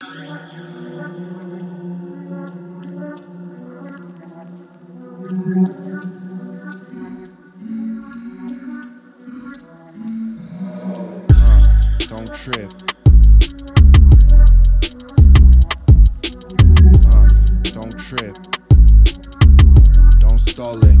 Uh, don't trip. Uh, don't trip. Don't stall it.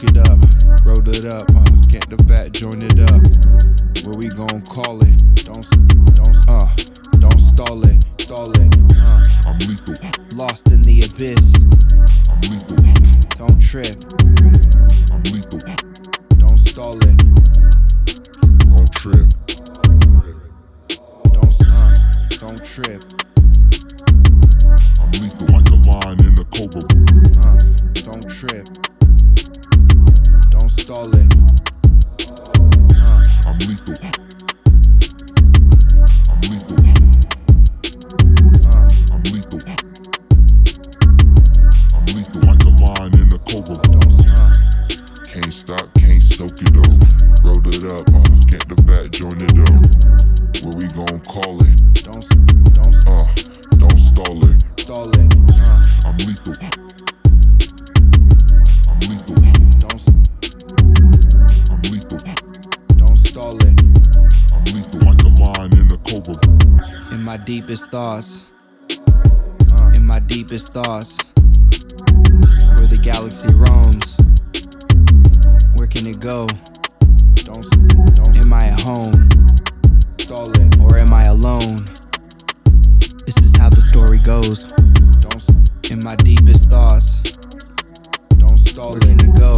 Can't it up. Roll it up, uh, get the fat, join it up. Where we gon' call it? Don't, don't, uh, don't stall it, stall it. Uh, I'm lethal. lost in the abyss. I'm lethal. Don't trip, I'm lethal. don't stall it. Don't trip. Don't, uh, don't trip. I'm lethal like a lion in a cobra. Uh, don't trip. Don't stall it. Uh, I'm lethal. I'm lethal. uh, I'm lethal. I'm lethal like a lion in a cobra. uh, Can't stop, can't soak it up. Roll it up, uh, get the back, join it up. Where we gon' call it? don't, don't Uh, don't stall it. stall it. Uh, I'm lethal. Lion in a cobra. In my deepest thoughts. Uh, in my deepest thoughts. Where the galaxy roams. Where can it go? Don't, don't. Am I at home? Or am I alone? This is how the story goes. Don't. In my deepest thoughts. Don't stall Where can it go?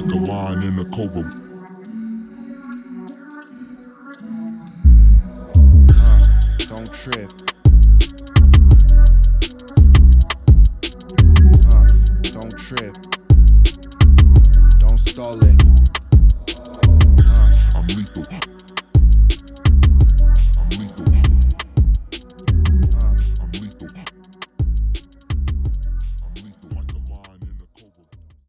like a lion in a cobra. Uh, don't trip. Uh, don't trip. Don't stall it. Uh. I'm lethal.